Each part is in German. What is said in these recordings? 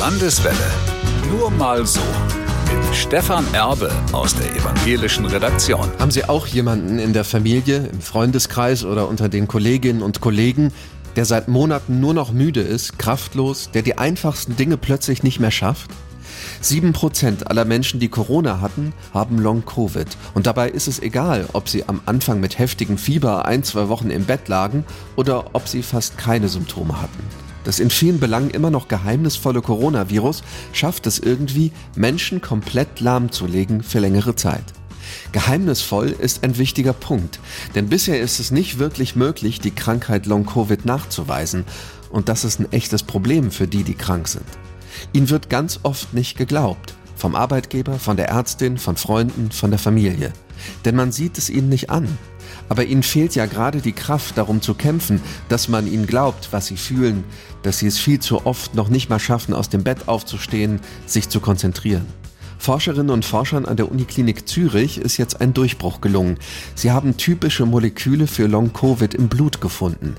Landeswelle. Nur mal so. Mit Stefan Erbe aus der evangelischen Redaktion. Haben Sie auch jemanden in der Familie, im Freundeskreis oder unter den Kolleginnen und Kollegen, der seit Monaten nur noch müde ist, kraftlos, der die einfachsten Dinge plötzlich nicht mehr schafft? Sieben Prozent aller Menschen, die Corona hatten, haben Long-Covid. Und dabei ist es egal, ob sie am Anfang mit heftigem Fieber ein, zwei Wochen im Bett lagen oder ob sie fast keine Symptome hatten. Das in vielen Belangen immer noch geheimnisvolle Coronavirus schafft es irgendwie, Menschen komplett lahmzulegen für längere Zeit. Geheimnisvoll ist ein wichtiger Punkt, denn bisher ist es nicht wirklich möglich, die Krankheit Long-Covid nachzuweisen. Und das ist ein echtes Problem für die, die krank sind. Ihnen wird ganz oft nicht geglaubt. Vom Arbeitgeber, von der Ärztin, von Freunden, von der Familie. Denn man sieht es ihnen nicht an. Aber ihnen fehlt ja gerade die Kraft, darum zu kämpfen, dass man ihnen glaubt, was sie fühlen, dass sie es viel zu oft noch nicht mal schaffen, aus dem Bett aufzustehen, sich zu konzentrieren. Forscherinnen und Forschern an der Uniklinik Zürich ist jetzt ein Durchbruch gelungen. Sie haben typische Moleküle für Long-Covid im Blut gefunden.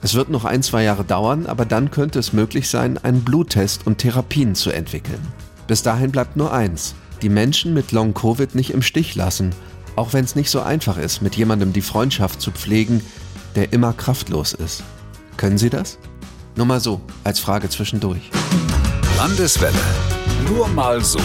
Es wird noch ein, zwei Jahre dauern, aber dann könnte es möglich sein, einen Bluttest und Therapien zu entwickeln. Bis dahin bleibt nur eins, die Menschen mit Long-Covid nicht im Stich lassen, auch wenn es nicht so einfach ist, mit jemandem die Freundschaft zu pflegen, der immer kraftlos ist. Können Sie das? Nur mal so, als Frage zwischendurch. Landeswelle. Nur mal so.